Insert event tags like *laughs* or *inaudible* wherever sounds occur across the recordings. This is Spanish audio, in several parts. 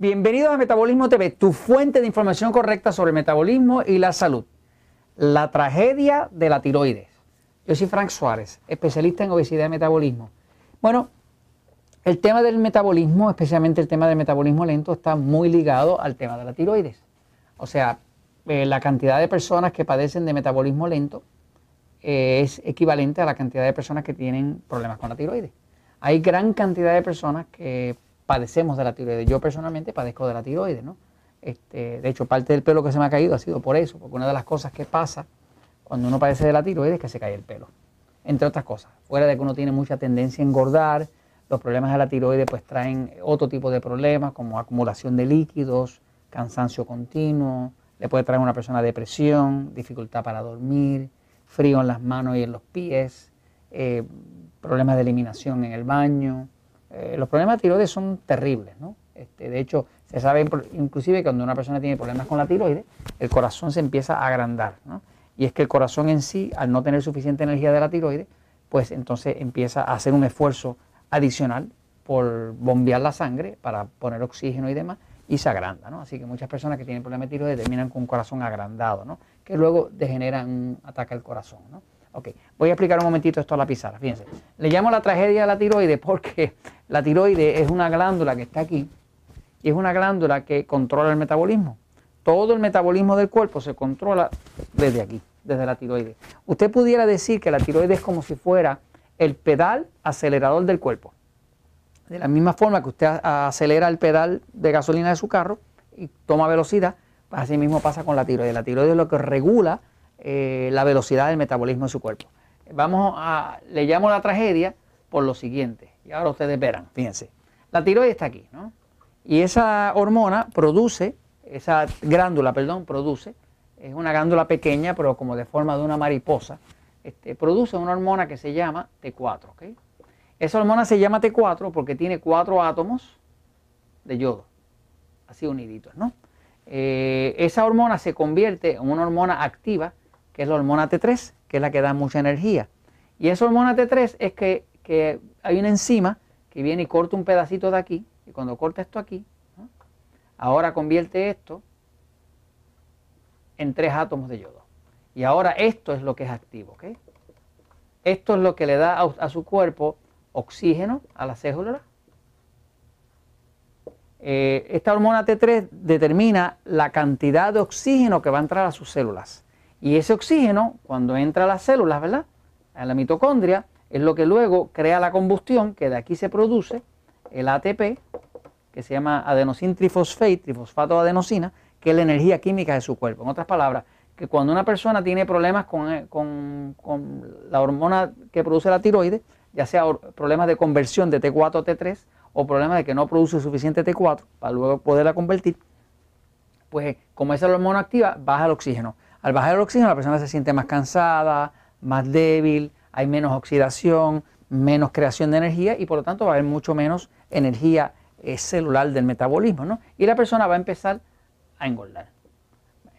Bienvenidos a Metabolismo TV, tu fuente de información correcta sobre metabolismo y la salud. La tragedia de la tiroides. Yo soy Frank Suárez, especialista en obesidad y metabolismo. Bueno, el tema del metabolismo, especialmente el tema del metabolismo lento, está muy ligado al tema de la tiroides. O sea, eh, la cantidad de personas que padecen de metabolismo lento eh, es equivalente a la cantidad de personas que tienen problemas con la tiroides. Hay gran cantidad de personas que padecemos de la tiroides. Yo personalmente padezco de la tiroides, ¿no? Este, de hecho, parte del pelo que se me ha caído ha sido por eso, porque una de las cosas que pasa cuando uno padece de la tiroides es que se cae el pelo, entre otras cosas. Fuera de que uno tiene mucha tendencia a engordar, los problemas de la tiroides pues traen otro tipo de problemas como acumulación de líquidos, cansancio continuo, le puede traer a una persona depresión, dificultad para dormir, frío en las manos y en los pies, eh, problemas de eliminación en el baño. Eh, los problemas de tiroides son terribles, ¿no? Este, de hecho, se sabe inclusive que cuando una persona tiene problemas con la tiroides, el corazón se empieza a agrandar, ¿no? Y es que el corazón en sí, al no tener suficiente energía de la tiroides, pues entonces empieza a hacer un esfuerzo adicional por bombear la sangre para poner oxígeno y demás, y se agranda, ¿no? Así que muchas personas que tienen problemas de tiroides terminan con un corazón agrandado, ¿no? Que luego degeneran un ataque al corazón, ¿no? Ok, voy a explicar un momentito esto a la pizarra, fíjense. Le llamo la tragedia de la tiroides porque *laughs* la tiroides es una glándula que está aquí y es una glándula que controla el metabolismo. Todo el metabolismo del cuerpo se controla desde aquí, desde la tiroides. Usted pudiera decir que la tiroides es como si fuera el pedal acelerador del cuerpo. De la misma forma que usted acelera el pedal de gasolina de su carro y toma velocidad, así mismo pasa con la tiroides. La tiroides es lo que regula eh, la velocidad del metabolismo de su cuerpo. Vamos a, le llamo la tragedia por lo siguiente. Y ahora ustedes verán, fíjense. La tiroides está aquí, ¿no? Y esa hormona produce, esa glándula, perdón, produce, es una glándula pequeña, pero como de forma de una mariposa, este, produce una hormona que se llama T4, ¿ok? Esa hormona se llama T4 porque tiene cuatro átomos de yodo, así uniditos, ¿no? Eh, esa hormona se convierte en una hormona activa, es la hormona T3, que es la que da mucha energía. Y esa hormona T3 es que, hay una enzima que viene y corta un pedacito de aquí, y cuando corta esto aquí, ahora convierte esto en tres átomos de yodo. Y ahora esto es lo que es activo, ¿ok? Esto es lo que le da a su cuerpo oxígeno a la célula. Eh, esta hormona T3 determina la cantidad de oxígeno que va a entrar a sus células. Y ese oxígeno, cuando entra a las células, ¿verdad? A la mitocondria, es lo que luego crea la combustión, que de aquí se produce el ATP, que se llama adenosín trifosfate, trifosfato de adenosina, que es la energía química de su cuerpo. En otras palabras, que cuando una persona tiene problemas con, eh, con la hormona que produce la tiroides, ya sea problemas de conversión de T4 a T3 o problemas de que no produce suficiente T4 para luego poderla convertir, pues como esa hormona activa, baja el oxígeno. Al bajar el oxígeno la persona se siente más cansada, más débil, hay menos oxidación, menos creación de energía y por lo tanto va a haber mucho menos energía eh, celular del metabolismo, ¿no? Y la persona va a empezar a engordar,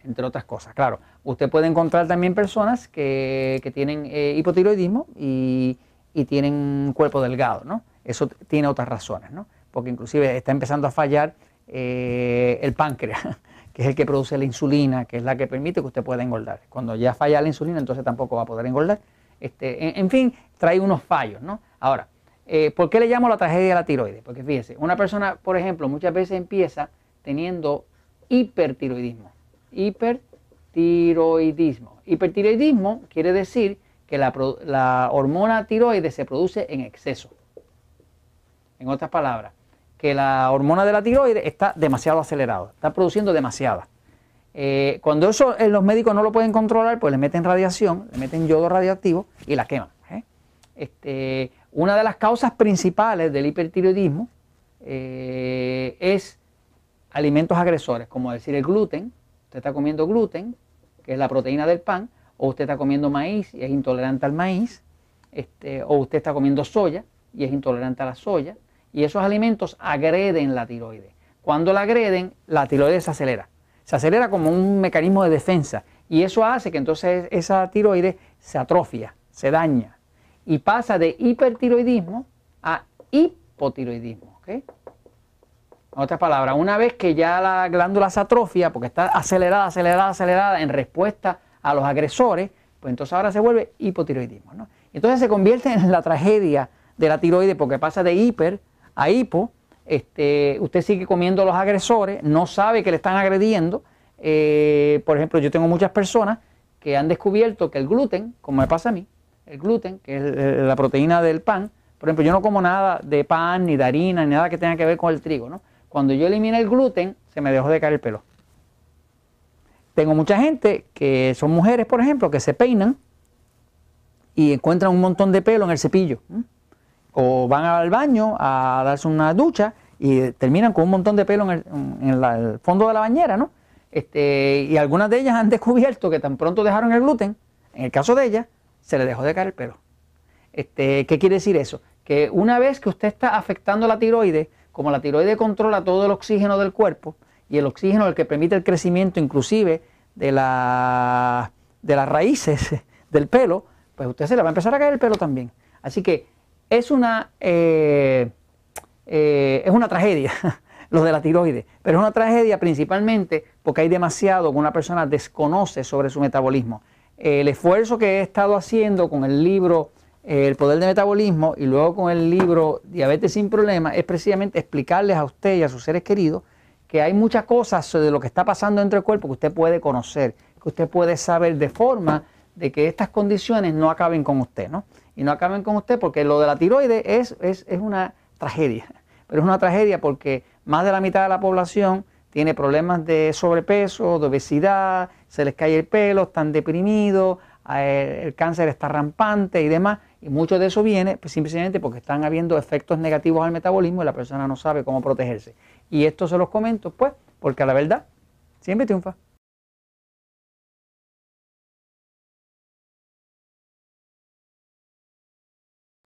entre otras cosas. Claro, usted puede encontrar también personas que, tienen eh, hipotiroidismo y, y tienen un cuerpo delgado, ¿no? Eso tiene otras razones, ¿no? Porque inclusive está empezando a fallar eh, el páncreas, *laughs* que es el que produce la insulina, que es la que permite que usted pueda engordar. Cuando ya falla la insulina, entonces tampoco va a poder engordar. Este, en, fin, trae unos fallos, ¿no? Ahora, eh, ¿por qué le llamo la tragedia de la tiroides? Porque fíjese, una persona, por ejemplo, muchas veces empieza teniendo hipertiroidismo. Hipertiroidismo. Hipertiroidismo quiere decir que la, hormona tiroides se produce en exceso. En otras palabras, que la hormona de la tiroides está demasiado acelerada, está produciendo demasiada. Eh, cuando eso eh, los médicos no lo pueden controlar, pues le meten radiación, le meten yodo radioactivo y la queman. ¿eh? Este, una de las causas principales del hipertiroidismo es alimentos agresores, como decir el gluten. Usted está comiendo gluten, que es la proteína del pan, o usted está comiendo maíz y es intolerante al maíz, este, o usted está comiendo soya y es intolerante a la soya, y esos alimentos agreden la tiroides. Cuando la agreden, la tiroides se acelera. Se acelera como un mecanismo de defensa y eso hace que entonces esa tiroides se atrofia, se daña y pasa de hipertiroidismo a hipotiroidismo. En otras palabras, una vez que ya la glándula se atrofia, porque está acelerada, acelerada, acelerada en respuesta a los agresores, pues entonces ahora se vuelve hipotiroidismo. Entonces se convierte en la tragedia de la tiroides porque pasa de hiper a hipo. Este, usted sigue comiendo los agresores, no sabe que le están agrediendo. Eh, por ejemplo, yo tengo muchas personas que han descubierto que el gluten, como me pasa a mí, el gluten, que es la proteína del pan, por ejemplo, yo no como nada de pan, ni de harina, ni nada que tenga que ver con el trigo, ¿no? Cuando yo eliminé el gluten, se me dejó de caer el pelo. Tengo mucha gente que son mujeres, por ejemplo, que se peinan y encuentran un montón de pelo en el cepillo. O van al baño a darse una ducha y terminan con un montón de pelo en el, fondo de la bañera, ¿no? Este, y algunas de ellas han *laughs* descubierto que tan pronto dejaron el gluten, en el caso de ellas, se le dejó de caer el pelo. Este, ¿Qué quiere decir eso? Que una vez que usted está afectando la tiroides, como la tiroides controla todo el oxígeno del cuerpo, y el oxígeno es el que permite el crecimiento inclusive de, la, de las raíces *laughs* del pelo, pues usted se le va a empezar a caer el pelo también. Así que es una, eh, eh, es una tragedia *laughs* lo de la tiroides, pero es una tragedia principalmente porque hay demasiado que una persona desconoce sobre su metabolismo. El esfuerzo que he estado haciendo con el libro el poder de metabolismo y luego con el libro Diabetes sin problemas es precisamente explicarles a usted y a sus seres queridos que hay muchas cosas de lo que está pasando dentro del cuerpo que usted puede conocer, que usted puede saber de forma de que estas condiciones no acaben con usted, ¿no? Y no acaben con usted porque lo de la tiroides es, es, es una tragedia, pero es una tragedia porque más de la mitad de la población tiene problemas de sobrepeso, de obesidad, se les cae el pelo, están deprimidos, el cáncer está rampante y demás, y mucho de eso viene pues, simplemente porque están habiendo efectos negativos al metabolismo y la persona no sabe cómo protegerse. Y esto se los comento, pues, porque la verdad siempre triunfa.